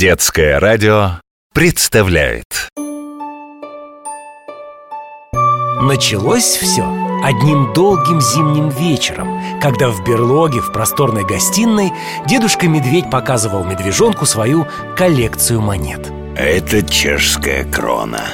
Детское радио представляет Началось все одним долгим зимним вечером, когда в берлоге в просторной гостиной дедушка Медведь показывал медвежонку свою коллекцию монет. Это чешская крона.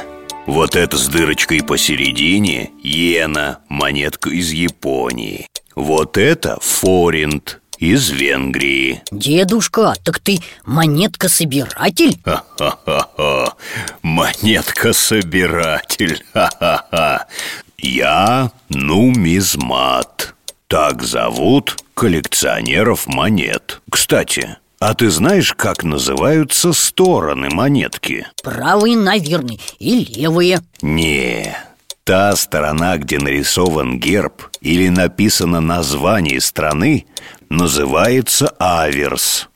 Вот это с дырочкой посередине – иена, монетка из Японии. Вот это форинт из Венгрии. Дедушка, так ты монетка-собиратель? Ха-ха-ха, монетка-собиратель, ха-ха-ха. Я нумизмат. Так зовут коллекционеров монет. Кстати, а ты знаешь, как называются стороны монетки? Правые, наверное, и левые Не, та сторона, где нарисован герб или написано название страны, называется аверс.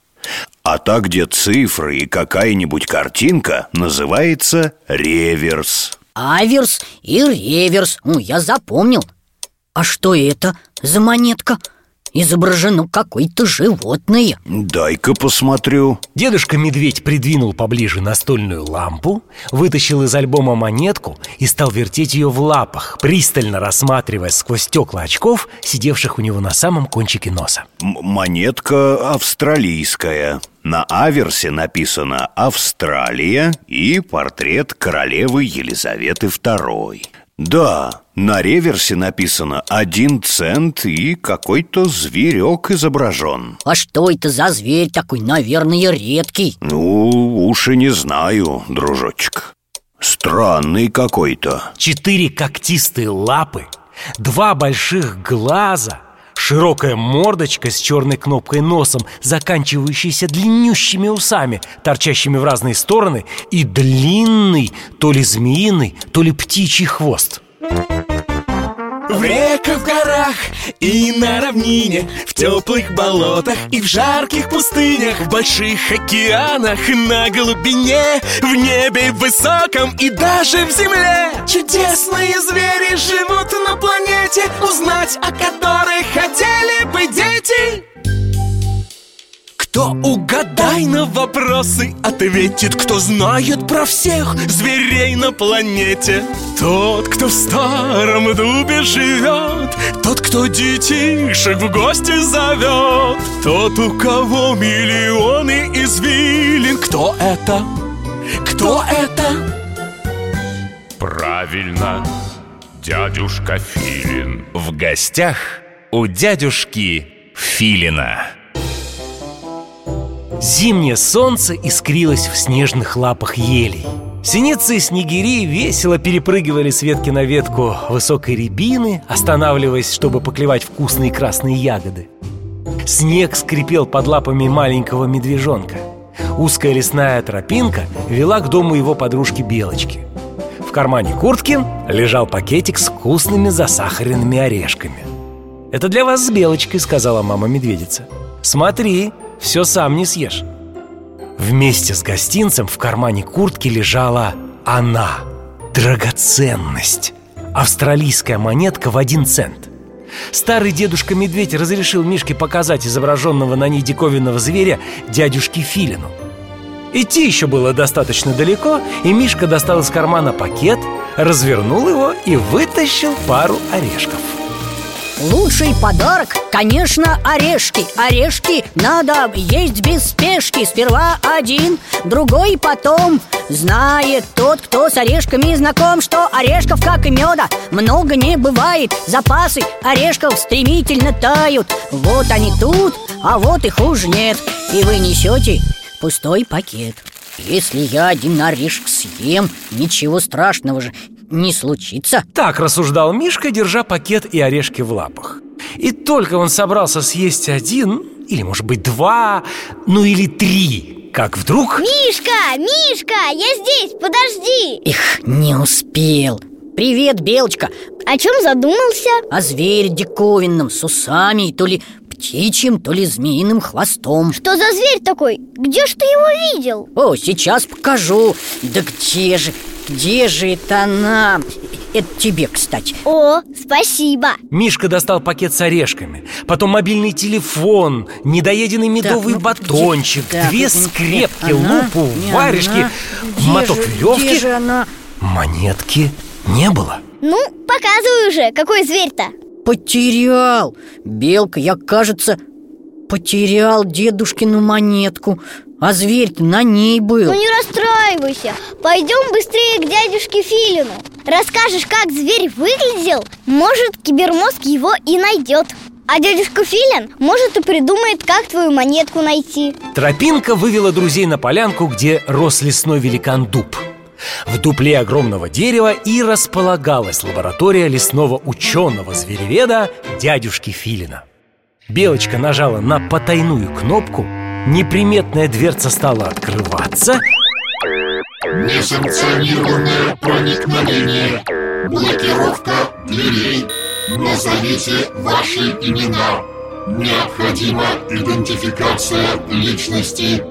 А та, где цифры и какая-нибудь картинка, называется реверс. Аверс и реверс, ну, я запомнил А что это за монетка? Изображено какое-то животное Дай-ка посмотрю. Дедушка Медведь придвинул поближе настольную лампу, вытащил из альбома монетку и стал вертеть ее в лапах, пристально рассматривая сквозь стекла очков, сидевших у него на самом кончике носа. М- монетка австралийская. На аверсе написано «Австралия» и портрет королевы Елизаветы II. Да, на реверсе написано «один цент» и какой-то зверек изображен. А что это за зверь такой, наверное, редкий? Ну, уж и не знаю, дружочек. Странный какой-то. Четыре когтистые лапы, два больших глаза, широкая мордочка с черной кнопкой носом, заканчивающейся длиннющими усами, торчащими в разные стороны, и длинный, то ли змеиный, то ли птичий хвост. В реках, в горах и на равнине В теплых болотах и в жарких пустынях В больших океанах, на глубине В небе высоком и даже в земле. Чудесные звери живут на планете Узнать о которых хотели бы дети кто угадай на вопросы ответит Кто знает про всех зверей на планете. Тот, кто в старом дубе живет Тот, кто детишек в гости зовет Тот, у кого миллионы извилин. Кто это? Кто это? Правильно, дядюшка Филин. В гостях у дядюшки Филина Зимнее солнце искрилось в снежных лапах елей. Синицы и снегири весело перепрыгивали с ветки на ветку высокой рябины Останавливаясь, чтобы поклевать вкусные красные ягоды. Снег скрипел под лапами маленького медвежонка. Узкая лесная тропинка вела к дому его подружки Белочки. В кармане куртки лежал пакетик с вкусными засахаренными орешками. «Это для вас с Белочкой», — сказала мама медведица. «Смотри, все сам не съешь. Вместе с гостинцем в кармане куртки лежала она. Драгоценность. Австралийская монетка в один цент. Старый дедушка-медведь разрешил Мишке показать изображенного на ней диковинного зверя дядюшке Филину. Идти еще было достаточно далеко, и Мишка достал из кармана пакет, развернул его и вытащил пару орешков Лучший подарок, конечно, орешки. Орешки надо есть без спешки. Сперва один, другой потом. Знает тот, кто с орешками знаком Что орешков, как и меда, много не бывает. Запасы орешков стремительно тают. Вот они тут, а вот их уж нет. И вы несете пустой пакет. Если я один орешек съем, ничего страшного же не случится. Так рассуждал Мишка, держа пакет и орешки в лапах. И только он собрался съесть один, или, может быть, два, ну или три Как вдруг... Мишка, Мишка, я здесь, подожди. Их не успел. Привет, Белочка. О чем задумался? О звере диковинном с усами То ли птичьим, то ли змеиным хвостом. Что за зверь такой? Где ж ты его видел? О, сейчас покажу. Да где же, где же это она? Это тебе, кстати О, спасибо Мишка достал пакет с орешками Потом мобильный телефон Недоеденный медовый ну, батончик где- так, Две вот, скрепки, она? лупу, варежки она? Моток же- веревки Где же она? Монетки не было Ну, показывай уже, какой зверь-то Потерял Белка, я, кажется, потерял дедушкину монетку А зверь-то на ней был. Ну не расстраивайся. Пойдем быстрее к дядюшке Филину. Расскажешь, как зверь выглядел. Может, кибермозг его и найдет. А дядюшка Филин, может, и придумает, как твою монетку найти. Тропинка вывела друзей на полянку, где рос лесной великан дуб. В дупле огромного дерева и располагалась лаборатория лесного ученого-звереведа дядюшки Филина. Белочка нажала на потайную кнопку Неприметная дверца стала открываться. Несанкционированное проникновение. Блокировка дверей. Назовите ваши имена. Необходима идентификация личности.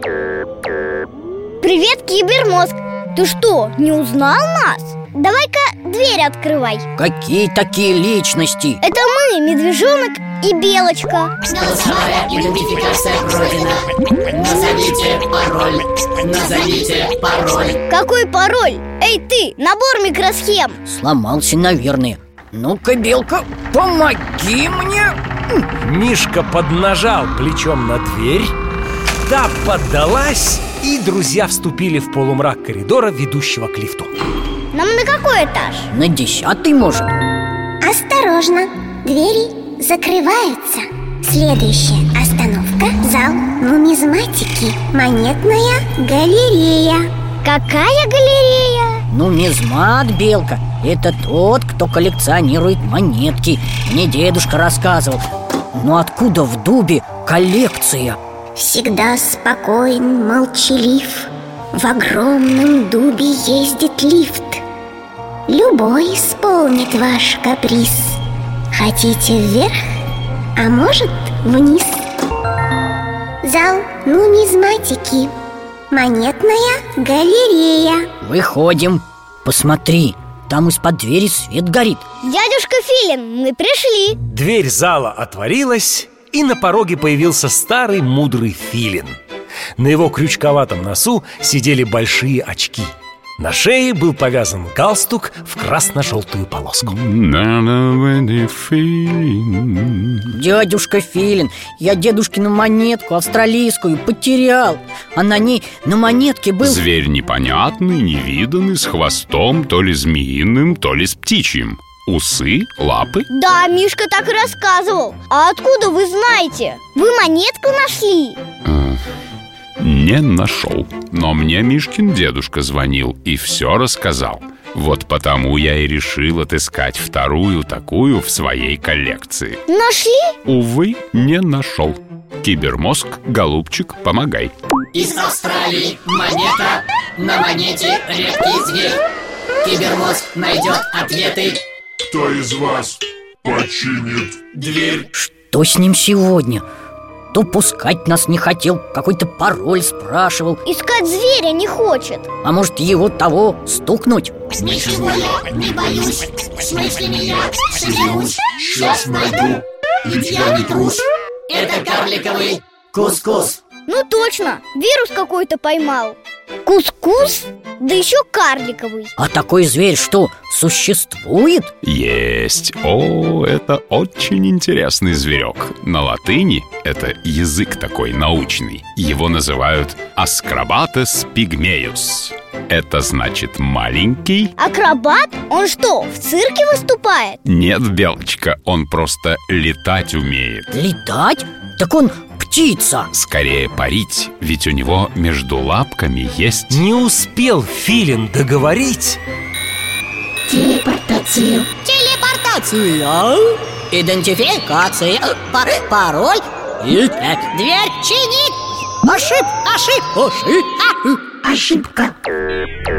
Привет, кибермозг Ты что, не узнал нас? Давай-ка дверь открывай Какие такие личности? Это мы, медвежонок и белочка Голосовая идентификация пройдена. Назовите пароль. Назовите пароль. Какой пароль? Эй ты, набор микросхем Сломался, наверное Ну-ка, Белка, помоги мне Мишка поднажал плечом на дверь Та поддалась И друзья вступили в полумрак коридора, ведущего к лифту. Нам на какой этаж? На десятый, может. Осторожно, двери закрываются. Следующая остановка – зал нумизматики. Монетная галерея. Какая галерея? Нумизмат, Белка. Это тот, кто коллекционирует монетки. Мне дедушка рассказывал. Но откуда в дубе коллекция? Всегда спокоен, молчалив. В огромном дубе ездит лифт. Любой исполнит ваш каприз. Хотите вверх, а может вниз? Зал нумизматики Монетная галерея. Выходим. Посмотри, там из-под двери свет горит. Дядюшка Филин, мы пришли. Дверь зала отворилась И на пороге появился старый мудрый филин. На его крючковатом носу сидели большие очки. На шее был повязан галстук в красно-желтую полоску. Дядюшка Филин, я дедушкину монетку австралийскую потерял А на ней на монетке был... Зверь непонятный, невиданный, с хвостом то ли змеиным, то ли с птичьим Усы, лапы Да, Мишка так и рассказывал А откуда вы знаете? Вы монетку нашли? Э, Не нашел Но мне Мишкин дедушка звонил и все рассказал Вот потому я и решил отыскать вторую такую в своей коллекции Нашли? Увы, не нашел Кибермозг, голубчик, помогай Из Австралии монета. На монете редкий зверь. Кибермозг найдет ответы. Кто из вас починит Дверь. Что с ним сегодня? То пускать нас не хотел, какой-то пароль спрашивал Искать зверя не хочет А может его того стукнуть? Ничего я не боюсь. С мыслями я смеюсь. Сейчас найду Ведь я не трус Это карликовый кускус. Ну точно, вирус какой-то поймал Кускус? Да еще карликовый. А такой зверь что, существует? Есть. О, это очень интересный зверек. На латыни это язык такой научный. Его называют Ascrabates pygmeus Это значит маленький? Акробат? Он что, в цирке выступает? Нет, Белочка, он просто летать умеет. Летать? Так он птица. Скорее парить, ведь у него между лапками есть. Не успел филин договорить. Телепортацию. Телепортация Идентификация. Пар- Пароль. Итак, Дверь чинит Ошиб, ошиб, ошиб Ошибка.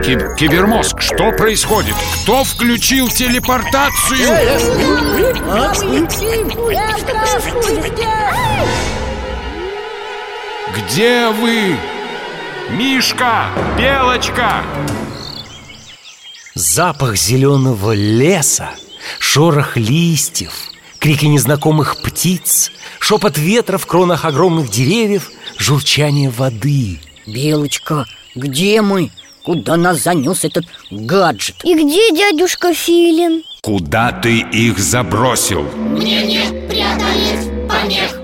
Ки- Кибермозг, что происходит? Кто включил телепортацию? Где вы? Мишка! Белочка! Запах зеленого леса, шорох листьев, крики незнакомых птиц, шепот ветра в кронах огромных деревьев, журчание воды. Белочка, где мы? Куда нас занес этот гаджет? И где дядюшка Филин? Куда ты их забросил? Мне не преодолеть помех.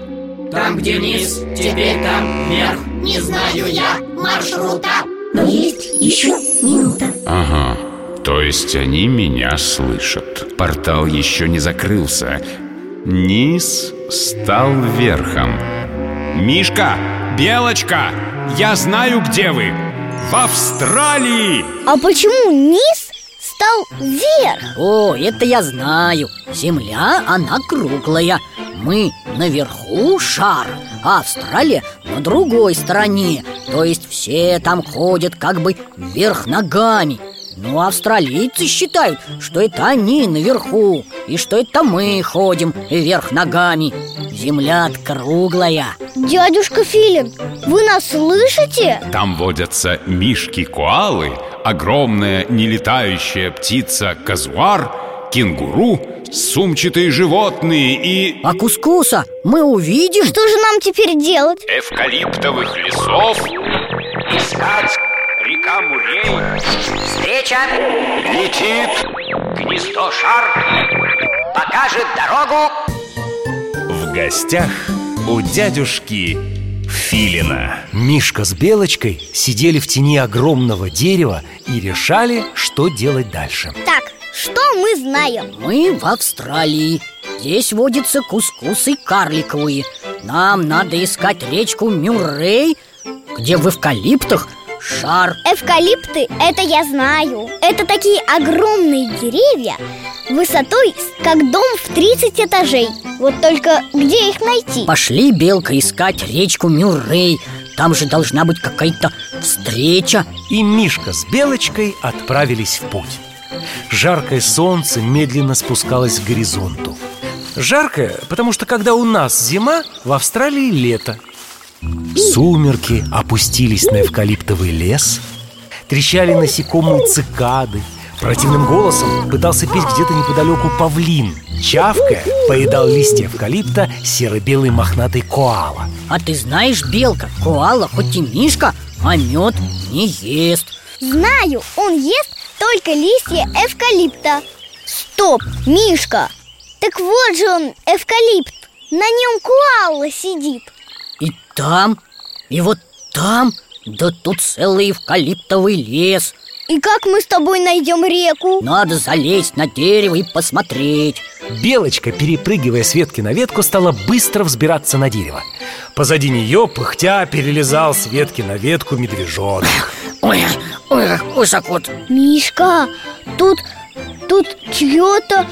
Там, где низ, теперь там вверх Не знаю я маршрута. Но есть еще минута. Ага, то есть они меня слышат. Портал еще не закрылся. Низ стал верхом. Мишка, Белочка, я знаю, где вы В Австралии. А почему низ стал вверх? О, это я знаю. Земля, она круглая. Мы наверху шар А Австралия на другой стороне. То есть все там ходят как бы вверх ногами Ну, австралийцы считают, что это они наверху И что это мы ходим вверх ногами Земля круглая Дядюшка Филин, вы нас слышите? Там водятся мишки-коалы Огромная нелетающая птица казуар Кенгуру Сумчатые животные и... А кускуса мы увидим? Что же нам теперь делать? Эвкалиптовых лесов Искать река Мурей Встреча! Летит Гнездо шар Покажет дорогу. В гостях у дядюшки Филина. Мишка с Белочкой сидели в тени огромного дерева и решали, что делать дальше. Так, что мы знаем? Мы в Австралии. Здесь водятся кускусы карликовые. Нам надо искать речку Мюррей Где в эвкалиптах шар. Эвкалипты, это я знаю. Это такие огромные деревья Высотой, как дом в 30 этажей. Вот только где их найти? Пошли, Белка, искать речку Мюррей. Там же должна быть какая-то встреча. И Мишка с Белочкой отправились в путь. Жаркое солнце медленно спускалось к горизонту. Жаркое, потому что когда у нас зима, в Австралии лето Сумерки опустились на эвкалиптовый лес Трещали насекомые цикады. Противным голосом пытался петь где-то неподалеку павлин. Чавкая поедал листья эвкалипта серо-белый мохнатый коала. А ты знаешь, Белка, коала хоть и мишка, а мед не ест. Знаю, он ест только листья эвкалипта. Стоп, Мишка! Так вот же он, эвкалипт. На нем куалла сидит там, и вот там, да тут целый эвкалиптовый лес. И как мы с тобой найдем реку? Надо залезть на дерево и посмотреть. Белочка, перепрыгивая с ветки на ветку, стала быстро взбираться на дерево. Позади нее, пыхтя, перелезал с ветки на ветку медвежонок. Ой, ой, высоко Мишка, тут, тут чье-то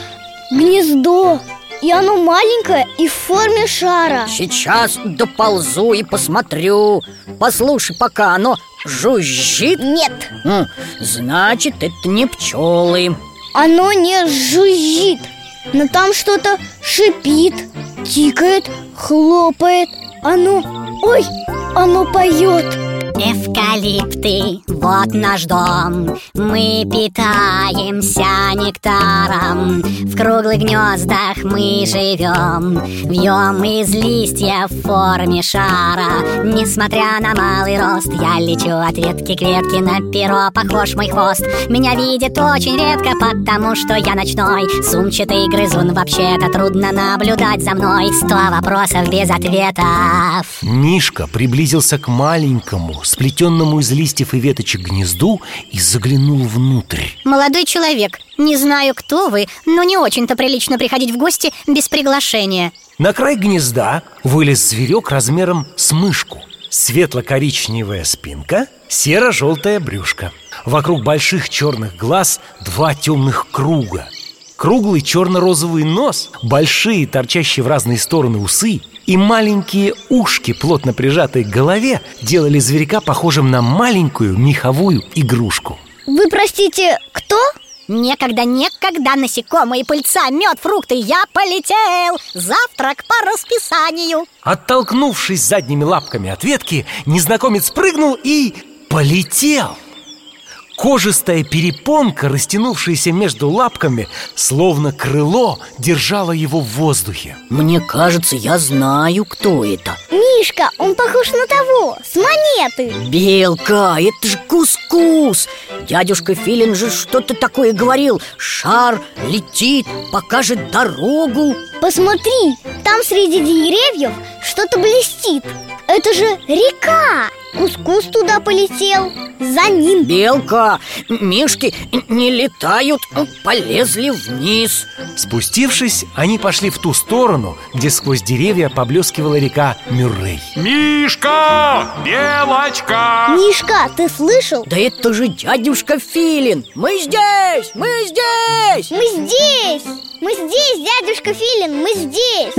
гнездо И оно маленькое и в форме шара. Сейчас доползу и посмотрю. Послушай, пока оно жужжит. Нет. Значит, это не пчелы. Оно не жужжит Но там что-то шипит, тикает, хлопает. Оно... Ой, оно поет Эвкалипты, вот наш дом. Мы питаемся нектаром. В круглых гнездах мы живем. Вьем из листьев в форме шара. Несмотря на малый рост Я лечу от ветки к ветке. На перо похож мой хвост. Меня видят очень редко Потому что я ночной. Сумчатый грызун Вообще-то трудно наблюдать за мной. Сто вопросов без ответов. Мишка приблизился к маленькому, сплетенному из листьев и веточек гнезду и заглянул внутрь. Молодой человек, не знаю, кто вы, но не очень-то прилично приходить в гости без приглашения. На край гнезда вылез зверек размером с мышку. Светло-коричневая спинка, серо-желтое брюшко Вокруг больших черных глаз два темных круга Круглый черно-розовый нос, большие торчащие в разные стороны усы и маленькие ушки, плотно прижатые к голове, делали зверька похожим на маленькую меховую игрушку. Вы простите, кто? Некогда, некогда насекомые, пыльца, мед, фрукты Я полетел, завтрак по расписанию Оттолкнувшись задними лапками от ветки, незнакомец прыгнул и полетел. Кожистая перепонка, растянувшаяся между лапками, словно крыло, держала его в воздухе. Мне кажется, я знаю, кто это. Мишка, он похож на того, с монеты. Белка, это же кускус. Дядюшка Филин же что-то такое говорил. Шар летит, покажет дорогу. Посмотри, там среди деревьев что-то блестит. Это же река Кускус туда полетел. За ним. Белка, мишки не летают, полезли вниз. Спустившись, они пошли в ту сторону, где сквозь деревья поблескивала река Мюррей. Мишка! Белочка! Мишка, ты слышал? Да это же дядюшка Филин! Мы здесь, мы здесь! Мы здесь! Мы здесь, дядюшка Филин, мы здесь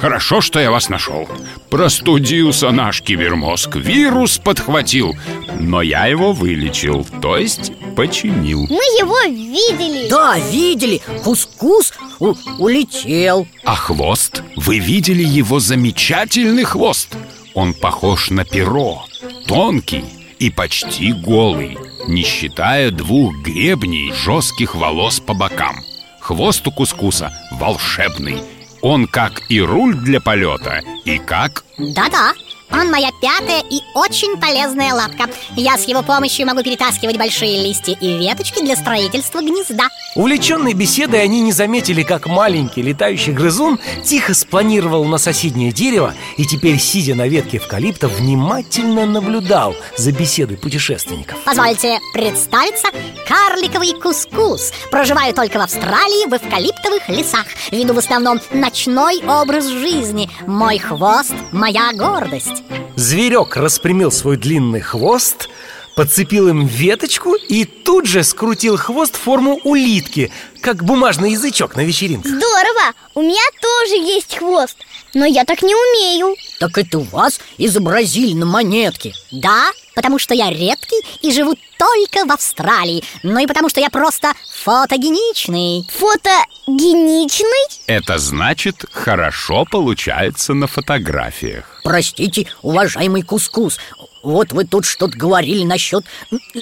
Хорошо, что я вас нашел. Простудился наш кибермозг Вирус подхватил Но я его вылечил То есть починил. Мы его видели. Да, видели, кускус у- улетел. А хвост? Вы видели его замечательный хвост? Он похож на перо Тонкий и почти голый Не считая двух гребней жестких волос по бокам. Хвост у кускуса волшебный Он как и руль для полета И как Да-да, он моя пятая и очень полезная лапка. Я с его помощью могу перетаскивать большие листья и веточки для строительства гнезда. Увлеченные беседой они не заметили, как маленький летающий грызун тихо спланировал на соседнее дерево и теперь, сидя на ветке эвкалипта, внимательно наблюдал за беседой путешественников. Позвольте представиться, карликовый кускус Проживаю только в Австралии, в эвкалиптовых лесах. Веду в основном ночной образ жизни. Мой хвост – моя гордость Зверек распрямил свой длинный хвост, подцепил им веточку и тут же скрутил хвост в форму улитки, как бумажный язычок на вечеринке Здорово! У меня тоже есть хвост Но я так не умею. Так это вас изобразили на монетке. Да, потому что я редкий и живу только в Австралии. Ну и потому что я просто фотогеничный. Фотогеничный? Это значит, хорошо получается на фотографиях. Простите, уважаемый кускус Вот вы тут что-то говорили насчет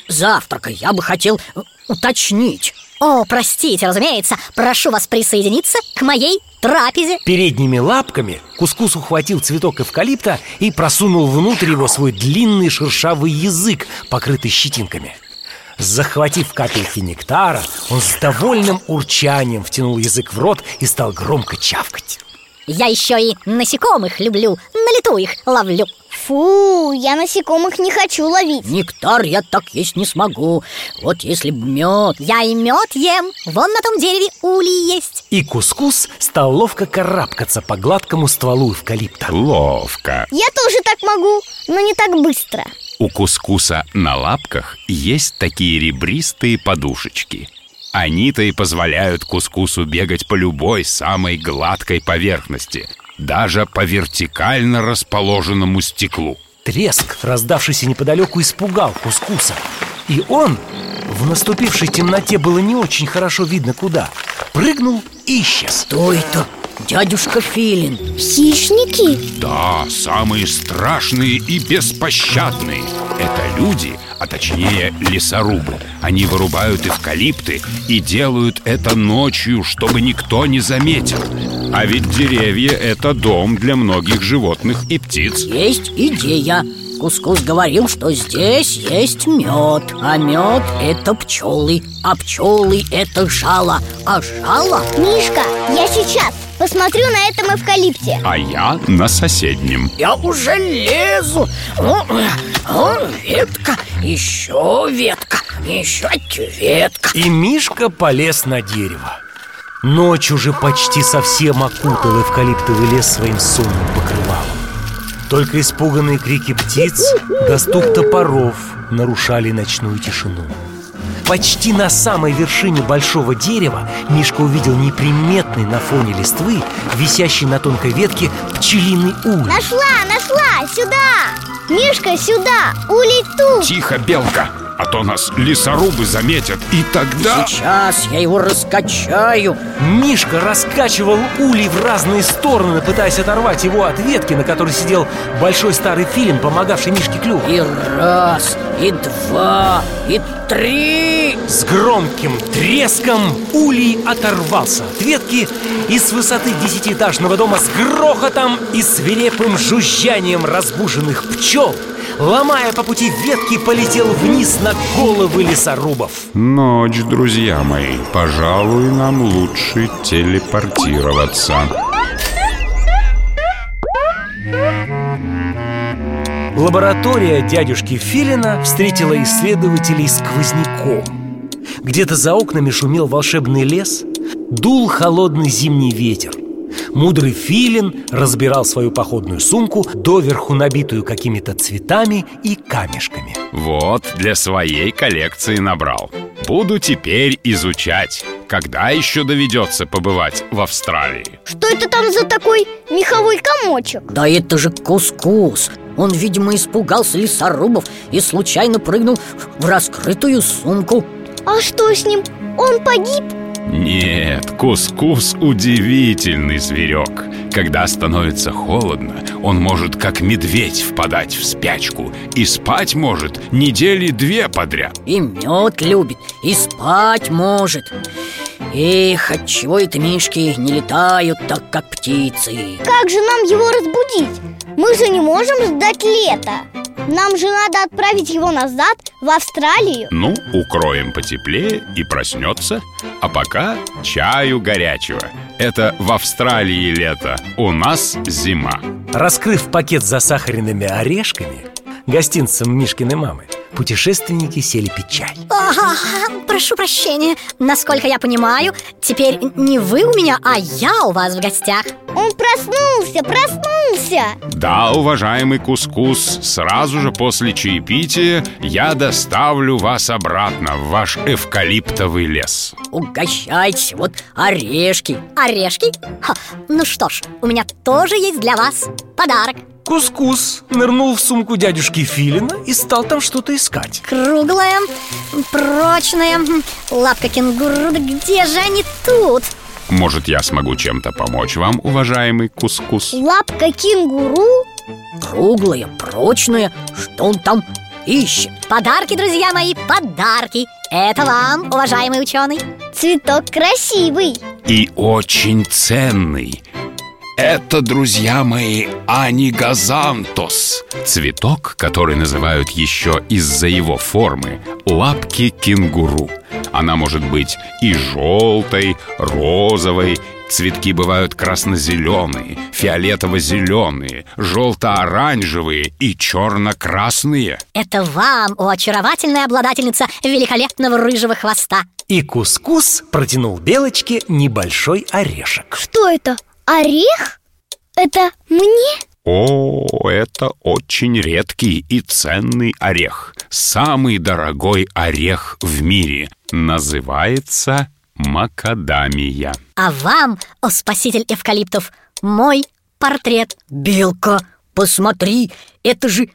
завтрака. Я бы хотел уточнить. О, простите, разумеется, прошу вас присоединиться к моей трапезе. Передними лапками Кускус ухватил цветок эвкалипта и просунул внутрь его свой длинный шершавый язык, покрытый щетинками. Захватив капельки нектара, он с довольным урчанием втянул язык в рот и стал громко чавкать. Я еще и насекомых люблю, на лету их ловлю Фу, я насекомых не хочу ловить. Нектар я так есть не смогу. Вот если б мед Я и мед ем, вон на том дереве улей есть. И Кускус стал ловко карабкаться по гладкому стволу эвкалипта Ловко. Я тоже так могу, но не так быстро. У кускуса на лапках есть такие ребристые подушечки. Они-то и позволяют кускусу бегать по любой самой гладкой поверхности Даже по вертикально расположенному стеклу. Треск, раздавшийся неподалеку, испугал Кускуса. И он, в наступившей темноте было не очень хорошо видно куда. Прыгнул и исчез. Что это? Дядюшка Филин. Хищники? Да, самые страшные и беспощадные. Это люди, а точнее лесорубы. Они вырубают эвкалипты и делают это ночью, чтобы никто не заметил. А ведь деревья – это дом для многих животных и птиц. Есть идея. Кускус говорил, что здесь есть мед А мед – это пчелы А пчелы – это жало. А жало? Мишка, я сейчас посмотрю на этом эвкалипте. А я на соседнем. Я уже лезу. О, о, Ветка, еще ветка, еще ветка И Мишка полез на дерево. Ночь уже почти совсем окутал эвкалиптовый лес своим сонным покрывалом. Только испуганные крики птиц да стук топоров нарушали ночную тишину Почти на самой вершине большого дерева Мишка увидел неприметный на фоне листвы Висящий на тонкой ветке пчелиный улей Нашла, нашла, сюда! Мишка, сюда, улей тут Тихо, белка! А то нас лесорубы заметят И тогда... Сейчас я его раскачаю. Мишка раскачивал улей в разные стороны Пытаясь оторвать его от ветки На которой сидел большой старый филин Помогавший Мишке клюв. И раз, и два, и три. С громким треском улей оторвался от ветки И с высоты десятиэтажного дома с грохотом и свирепым жужжанием разбуженных пчел Ломая по пути ветки, полетел вниз на головы лесорубов. Ночь, друзья мои Пожалуй, нам лучше телепортироваться. Лаборатория дядюшки Филина встретила исследователей сквозняком. Где-то за окнами шумел волшебный лес Дул холодный зимний ветер Мудрый филин разбирал свою походную сумку Доверху набитую какими-то цветами и камешками Вот, для своей коллекции набрал Буду теперь изучать Когда еще доведется побывать в Австралии? Что это там за такой меховой комочек? Да это же кускус Он, видимо, испугался лесорубов И случайно прыгнул в раскрытую сумку А что с ним? Он погиб? Нет, кускус удивительный зверек. Когда становится холодно, он может как медведь впадать в спячку. И спать может недели две подряд. И мед любит, и спать может. Эх, отчего это мишки не летают так, как птицы? Как же нам его разбудить? Мы же не можем ждать лета Нам же надо отправить его назад, в Австралию. Ну, укроем потеплее и проснется. А пока чаю горячего. Это в Австралии лето, у нас зима. Раскрыв пакет с засахаренными орешками Гостинцем Мишкиной мамы Путешественники сели пить чай Ага, прошу прощения. Насколько я понимаю, теперь не вы у меня, а я у вас в гостях. Он проснулся, проснулся! Да, уважаемый Кускус, сразу же после чаепития я доставлю вас обратно в ваш эвкалиптовый лес. Угощайтесь, вот орешки. Орешки? Ха, ну что ж, у меня тоже есть для вас подарок Кускус нырнул в сумку дядюшки Филина и стал там что-то искать Круглая, прочная, лапка кенгуру, да где же они тут? Может, я смогу чем-то помочь вам, уважаемый Кускус? Лапка кенгуру? Круглая, прочная, что он там ищет? Подарки, друзья мои, подарки Это вам, уважаемый ученый Цветок красивый И очень ценный это, друзья мои, анигазантос Цветок, который называют еще из-за его формы лапки кенгуру. Она может быть и желтой, розовой. Цветки бывают красно-зеленые, фиолетово-зеленые, желто-оранжевые и черно-красные Это вам, о очаровательная обладательница великолепного рыжего хвоста. И Кускус протянул Белочке небольшой орешек. Что это? Орех? Это мне? О, это очень редкий и ценный орех Самый дорогой орех в мире Называется макадамия А вам, о спаситель эвкалиптов, мой портрет Белка, посмотри, это же,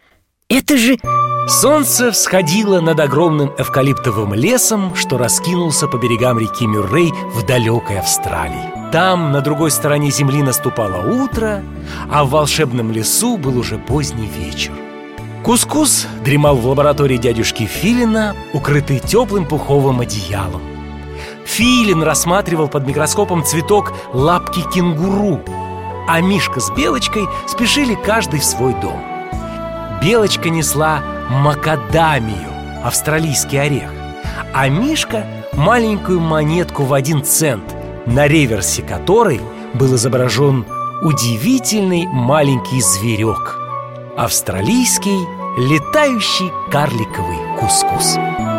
это же... Солнце всходило над огромным эвкалиптовым лесом, что раскинулся по берегам реки Мюррей в далекой Австралии. Там, на другой стороне земли, наступало утро, а в волшебном лесу был уже поздний вечер. Кускус дремал в лаборатории дядюшки Филина, укрытый теплым пуховым одеялом. Филин рассматривал под микроскопом цветок лапки кенгуру, а Мишка с Белочкой спешили каждый в свой дом. Белочка несла макадамию, австралийский орех, а Мишка – маленькую монетку в один цент, на реверсе которой был изображен удивительный маленький зверек – австралийский летающий карликовый кускус. В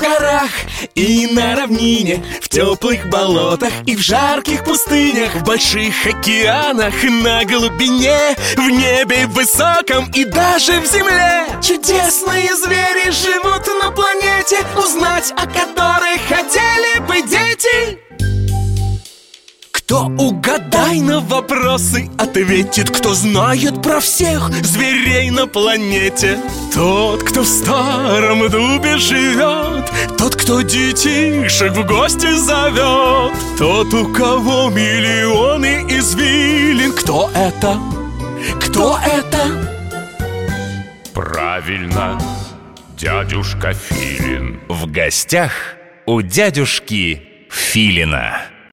горах и на равнине В теплых болотах и в жарких пустынях В больших океанах, на глубине В небе высоком и даже в земле. Чудесные звери живут на планете Узнать о которых хотели бы дети Кто угадай на вопросы ответит Кто знает про всех зверей на планете Тот, кто в старом дубе живет Тот, кто детишек в гости зовет Тот, у кого миллионы извилин Кто это? Кто это? Правильно, дядюшка Филин В гостях у дядюшки Филина.